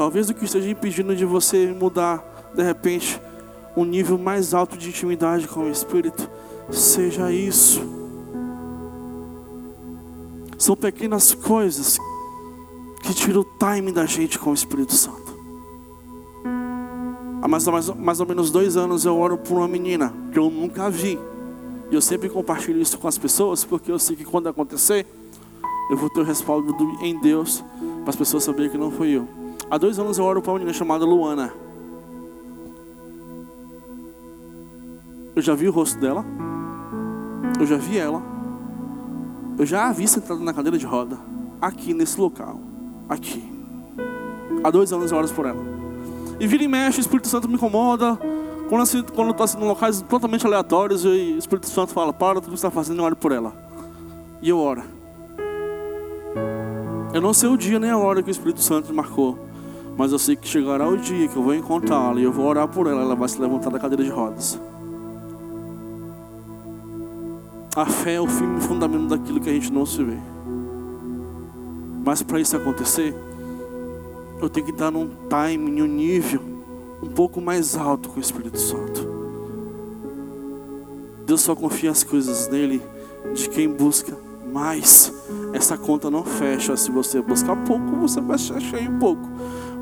Speaker 1: Talvez o que esteja impedindo de você mudar, de repente, um nível mais alto de intimidade com o Espírito, seja isso. São pequenas coisas que tiram o time da gente com o Espírito Santo. Há mais, mais, mais ou menos dois anos eu oro por uma menina que eu nunca vi. E eu sempre compartilho isso com as pessoas, porque eu sei que quando acontecer, eu vou ter o respaldo do, em Deus para as pessoas saberem que não fui eu. Há dois anos eu oro para uma menina chamada Luana. Eu já vi o rosto dela. Eu já vi ela. Eu já a vi sentada na cadeira de roda. Aqui nesse local. Aqui. Há dois anos eu oro por ela. E vira e mexe, o Espírito Santo me incomoda. Quando, eu estou assim, em locais totalmente aleatórios, e o Espírito Santo fala, para tudo que você está fazendo e oro por ela. E eu oro. Eu não sei o dia nem a hora que o Espírito Santo marcou. Mas eu sei que chegará o dia que eu vou encontrá-la e eu vou orar por ela, ela vai se levantar da cadeira de rodas. A fé é o firme fundamento daquilo que a gente não se vê. Mas para isso acontecer, eu tenho que estar num time, num nível um pouco mais alto com o Espírito Santo. Deus só confia as coisas nele de quem busca mais. Essa conta não fecha. Se você buscar pouco, você vai cheio um pouco.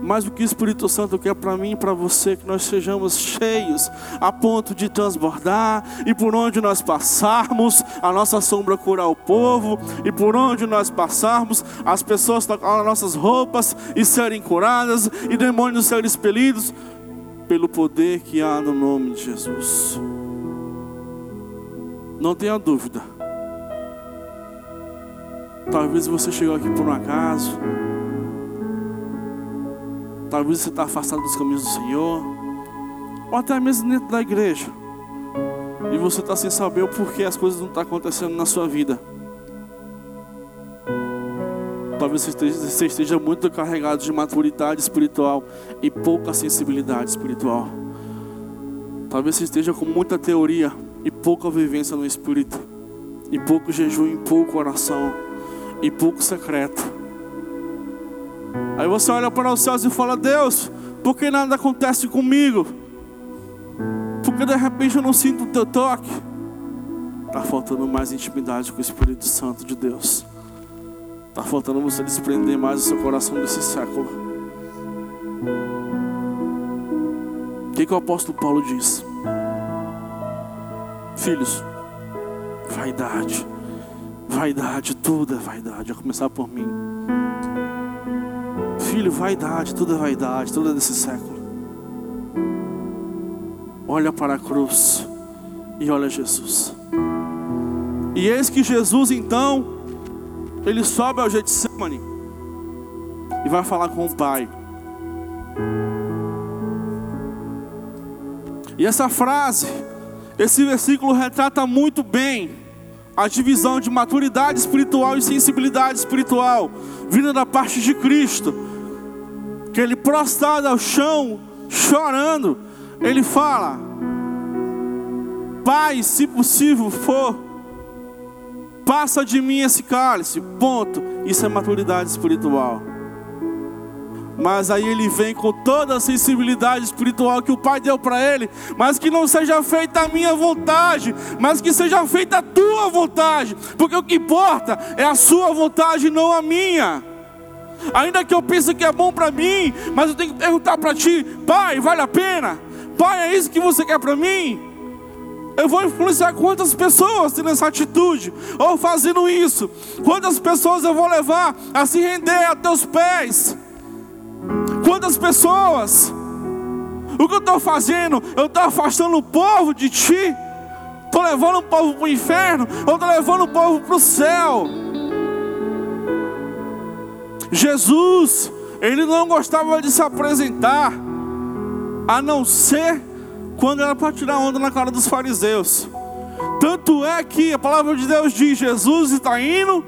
Speaker 1: Mas o que o Espírito Santo quer para mim e para você, que nós sejamos cheios a ponto de transbordar, e por onde nós passarmos, a nossa sombra curar o povo, e por onde nós passarmos, as pessoas tocarem nossas roupas e serem curadas, e demônios serem expelidos, pelo poder que há no nome de Jesus. Não tenha dúvida. Talvez você chegou aqui por um acaso. Talvez você está afastado dos caminhos do Senhor. Ou até mesmo dentro da igreja. E você está sem saber o porquê as coisas não estão acontecendo na sua vida. Talvez você esteja, você esteja muito carregado de maturidade espiritual e pouca sensibilidade espiritual. Talvez você esteja com muita teoria e pouca vivência no espírito, e pouco jejum, e pouco oração, e pouco secreto. Aí você olha para os céus e fala: Deus, por que nada acontece comigo? Porque de repente eu não sinto o teu toque. Está faltando mais intimidade com o Espírito Santo de Deus. Está faltando você desprender mais o seu coração desse século. O que, que o apóstolo Paulo diz? Filhos, vaidade, vaidade, tudo é vaidade, a começar por mim. Filho, vaidade, tudo é vaidade, tudo é desse século. Olha para a cruz e olha Jesus. E eis que Jesus então, ele sobe ao Getsemane e vai falar com o Pai. E essa frase, esse versículo retrata muito bem a divisão de maturidade espiritual e sensibilidade espiritual, vinda da parte de Cristo que ele prostrado ao chão, chorando, ele fala: Pai, se possível for, passa de mim esse cálice. Ponto. Isso é maturidade espiritual. Mas aí ele vem com toda a sensibilidade espiritual que o Pai deu para ele, mas que não seja feita a minha vontade, mas que seja feita a tua vontade, porque o que importa é a sua vontade, não a minha. Ainda que eu pense que é bom para mim, mas eu tenho que perguntar para ti, pai, vale a pena? Pai, é isso que você quer para mim? Eu vou influenciar quantas pessoas tendo essa atitude, ou fazendo isso? Quantas pessoas eu vou levar a se render a teus pés? Quantas pessoas? O que eu estou fazendo? Eu estou afastando o povo de ti? Estou levando o povo para o inferno? Ou estou levando o povo para o céu? Jesus, ele não gostava de se apresentar, a não ser quando era para tirar onda na cara dos fariseus. Tanto é que a palavra de Deus diz: Jesus está indo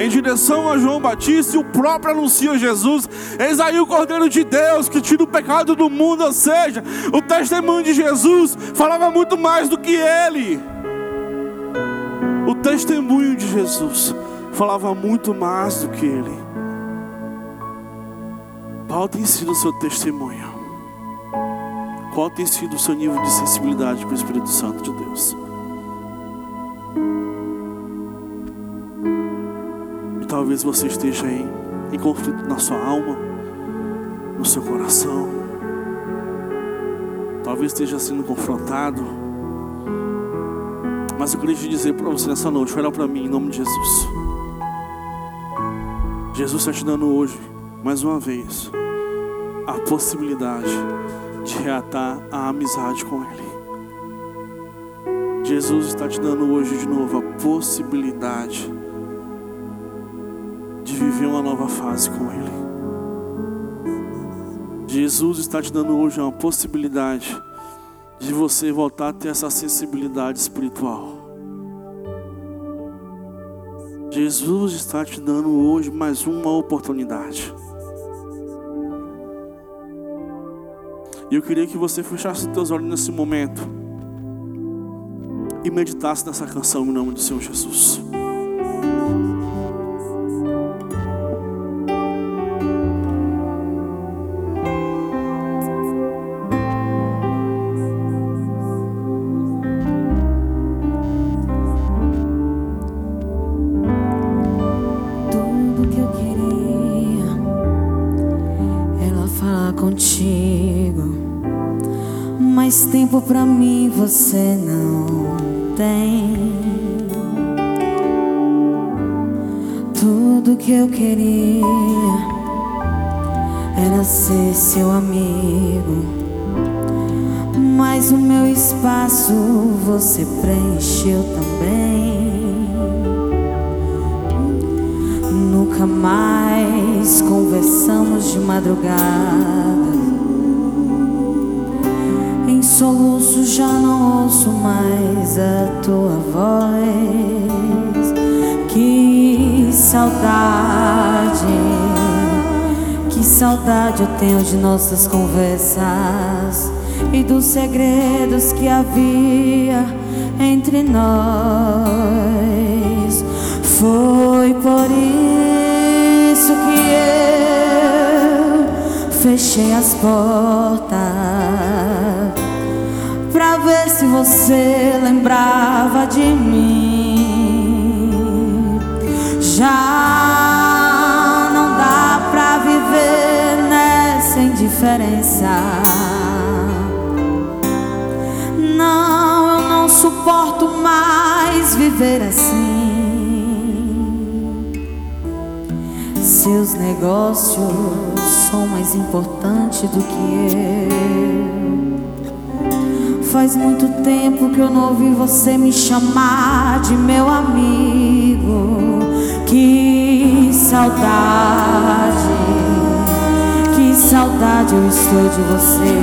Speaker 1: em direção a João Batista e o próprio anuncia Jesus. Eis aí o Cordeiro de Deus que tira o pecado do mundo, ou seja, o testemunho de Jesus falava muito mais do que ele. O testemunho de Jesus falava muito mais do que ele. Qual tem sido o seu testemunho? Qual tem sido o seu nível de sensibilidade com o Espírito Santo de Deus? E talvez você esteja em, em conflito na sua alma, no seu coração. Talvez esteja sendo confrontado. Mas eu queria te dizer para você nessa noite, olha para mim em nome de Jesus. Jesus está te dando hoje, mais uma vez, a possibilidade de reatar a amizade com Ele. Jesus está te dando hoje de novo a possibilidade de viver uma nova fase com Ele. Jesus está te dando hoje uma possibilidade de você voltar a ter essa sensibilidade espiritual. Jesus está te dando hoje mais uma oportunidade. E eu queria que você fechasse os teus olhos nesse momento e meditasse nessa canção em nome do Senhor Jesus.
Speaker 2: Tempo pra mim você não tem. Tudo que eu queria era ser seu amigo. Mas o meu espaço você preencheu também. Nunca mais conversamos de madrugada soluço já não ouço mais a tua voz. Que saudade, que saudade eu tenho de nossas conversas e dos segredos que havia entre nós. Foi por isso que eu fechei as portas você lembrava de mim. Já não dá pra viver nessa indiferença. Não, eu não suporto mais viver assim. Seus negócios são mais importantes do que eu. Faz muito tempo que eu não ouvi você me chamar de meu amigo. Que saudade, que saudade eu estou de você.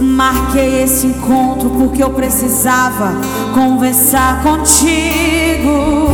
Speaker 2: Marquei esse encontro porque eu precisava conversar contigo.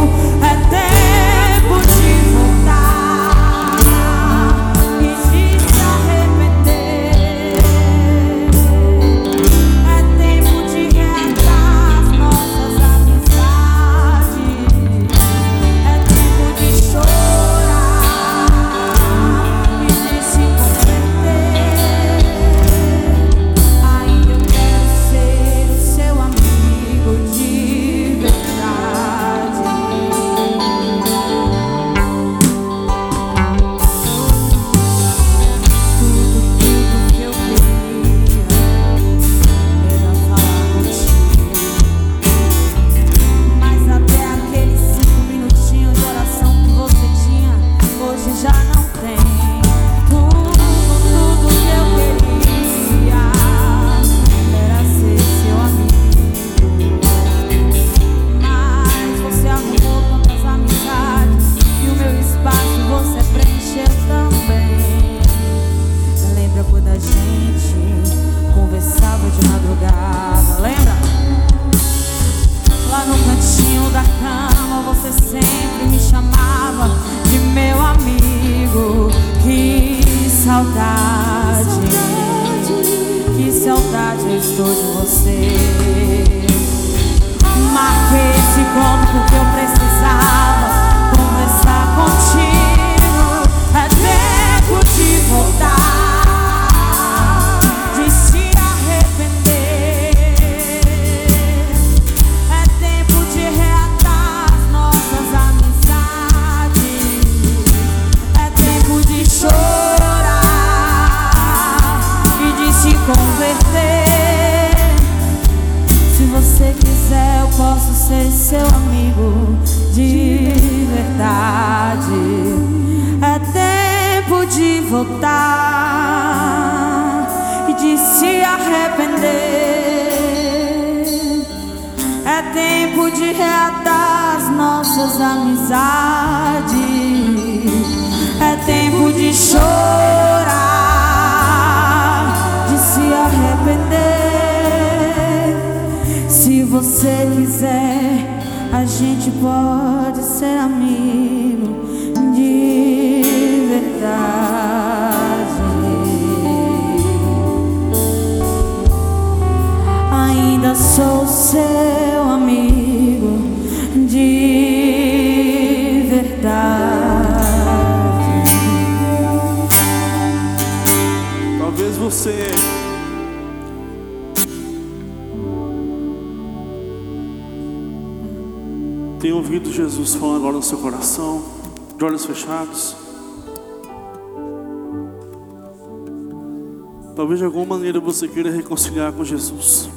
Speaker 2: Você
Speaker 1: queira reconciliar com Jesus.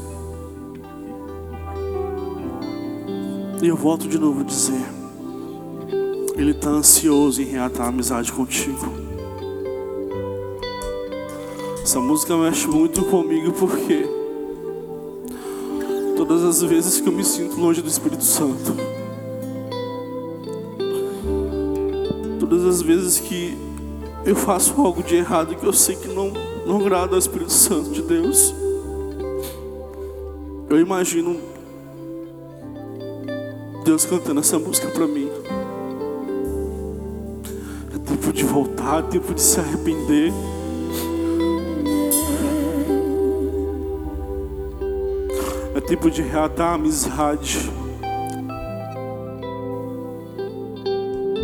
Speaker 1: E eu volto de novo a dizer: Ele está ansioso em reatar a amizade contigo. Essa música mexe muito comigo porque todas as vezes que eu me sinto longe do Espírito Santo, todas as vezes que eu faço algo de errado que eu sei que não, não agrada ao Espírito Santo de Deus, eu imagino Deus cantando essa música para mim. É tempo de voltar, é tempo de se arrepender. É tempo de reatar a amizade.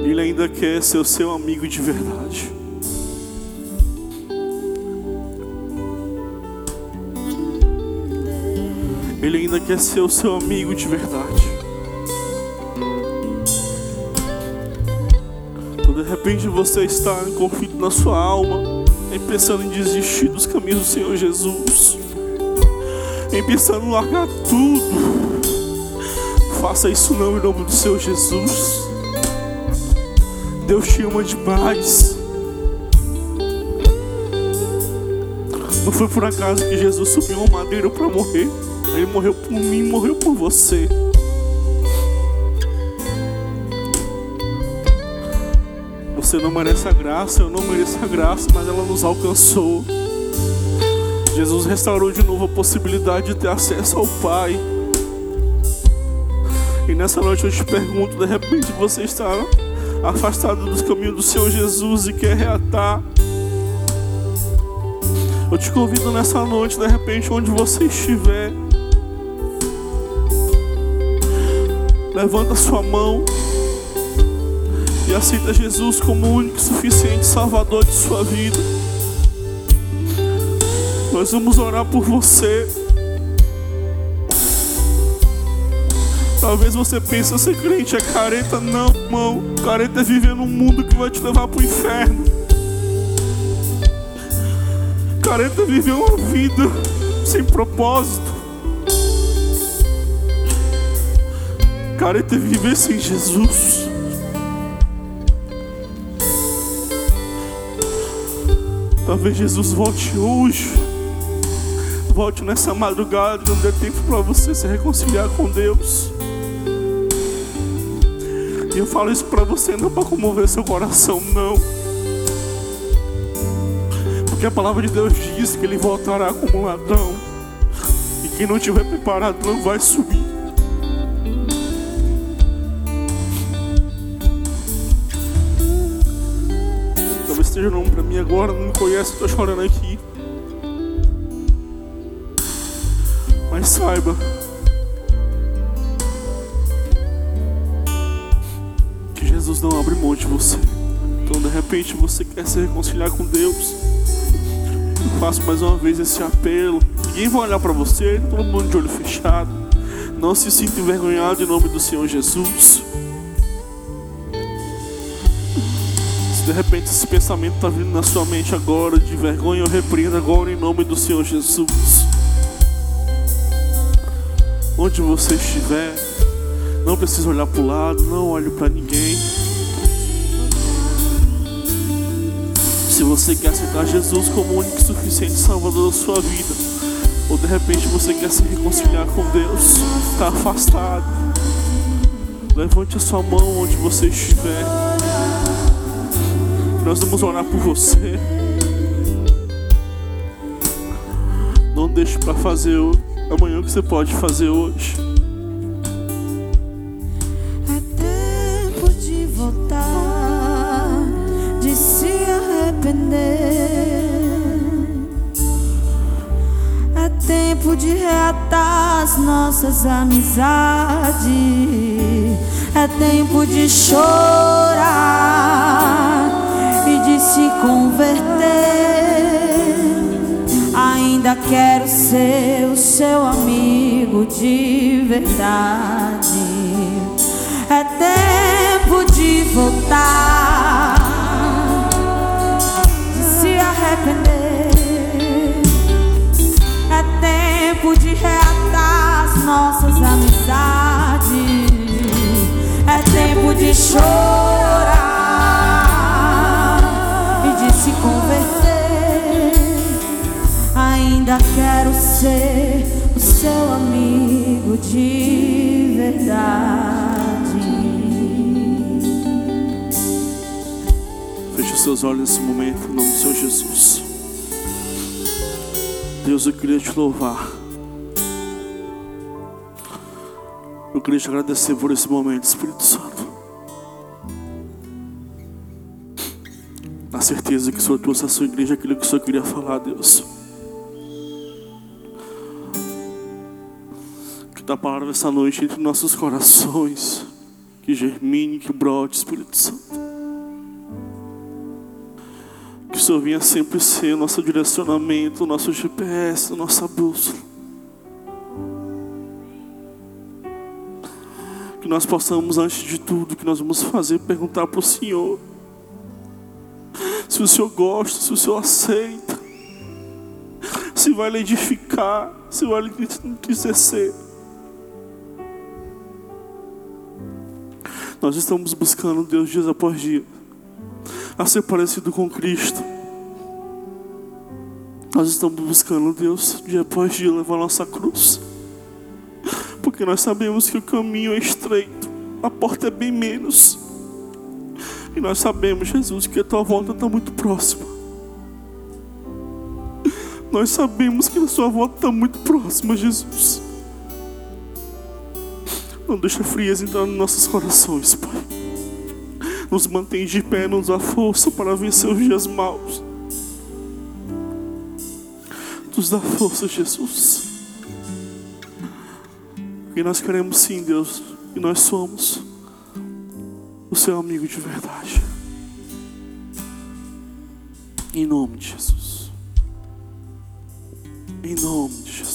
Speaker 1: Ele ainda quer ser o seu amigo de verdade. Ainda quer ser o seu amigo de verdade. Então, de repente você está em conflito na sua alma, em pensando em desistir dos caminhos do Senhor Jesus, em pensando em largar tudo. Faça isso não em nome do Senhor Jesus. Deus te ama demais. Não foi por acaso que Jesus subiu ao madeiro para morrer. Ele morreu por mim, morreu por você. Você não merece a graça, eu não mereço a graça, mas ela nos alcançou. Jesus restaurou de novo a possibilidade de ter acesso ao Pai. E nessa noite eu te pergunto: de repente você está afastado dos caminhos do Senhor Jesus e quer reatar? Eu te convido nessa noite, de repente, onde você estiver, levanta sua mão e aceita Jesus como o único e suficiente Salvador de sua vida. Nós vamos orar por você. Talvez você pense ser crente é careta, não, irmão. Careta é viver num mundo que vai te levar para o inferno. Careta é viver uma vida sem propósito. Careta é viver sem Jesus. Talvez Jesus volte hoje. Volte nessa madrugada, não dê tempo para você se reconciliar com Deus. E eu falo isso para você não para comover seu coração, não. Porque a palavra de Deus diz que ele voltará como um ladrão. E quem não tiver preparado não vai subir. Agora, não me conhece, estou chorando aqui. Mas saiba que Jesus não abre mão de você. Então de repente você quer se reconciliar com Deus. Eu faço mais uma vez esse apelo. Ninguém vai olhar para você, todo mundo de olho fechado. Não se sinta envergonhado em nome do Senhor Jesus. De repente esse pensamento está vindo na sua mente agora de vergonha, eu repreendo agora em nome do Senhor Jesus. Onde você estiver, não precisa olhar para o lado, não olhe para ninguém. Se você quer aceitar Jesus como o único e suficiente Salvador da sua vida, ou de repente você quer se reconciliar com Deus, está afastado, levante a sua mão onde você estiver. Nós vamos orar por você. Não deixe para fazer amanhã o que você pode fazer hoje.
Speaker 2: É tempo de voltar, de se arrepender. É tempo de reatar as nossas amizades. É tempo de chorar converter. Ainda quero ser o seu amigo de verdade. É tempo de voltar, de se arrepender. É tempo de reatar as nossas amizades. É tempo de chorar ser o seu amigo de verdade.
Speaker 1: Feche os seus olhos nesse momento, em nome do Senhor Jesus. Deus, eu queria te louvar. Eu queria te agradecer por esse momento, Espírito Santo. Na certeza que o Senhor trouxe à sua igreja aquilo que o Senhor queria falar, Deus. Tua palavra essa noite entre nossos corações. Que germine, que brote, Espírito Santo. Que o Senhor venha sempre ser o nosso direcionamento, o nosso GPS, nossa bússola. Que nós possamos, antes de tudo que nós vamos fazer, perguntar para o Senhor se o Senhor gosta, se o Senhor aceita, se vai lhe edificar, se vai lhe entristecer. Nós estamos buscando Deus dias após dia a ser parecido com Cristo. Nós estamos buscando Deus dia após dia levar nossa cruz. Porque nós sabemos que o caminho é estreito, a porta é bem menos. E nós sabemos, Jesus, que a tua volta está muito próxima. Nós sabemos que a sua volta está muito próxima, Jesus. Não deixa frieza entrar nos nossos corações, Pai. Nos mantém de pé, nos dá força para vencer os dias maus. Nos dá força, Jesus. E nós queremos sim, Deus, e nós somos o seu amigo de verdade. Em nome de Jesus. Em nome de Jesus.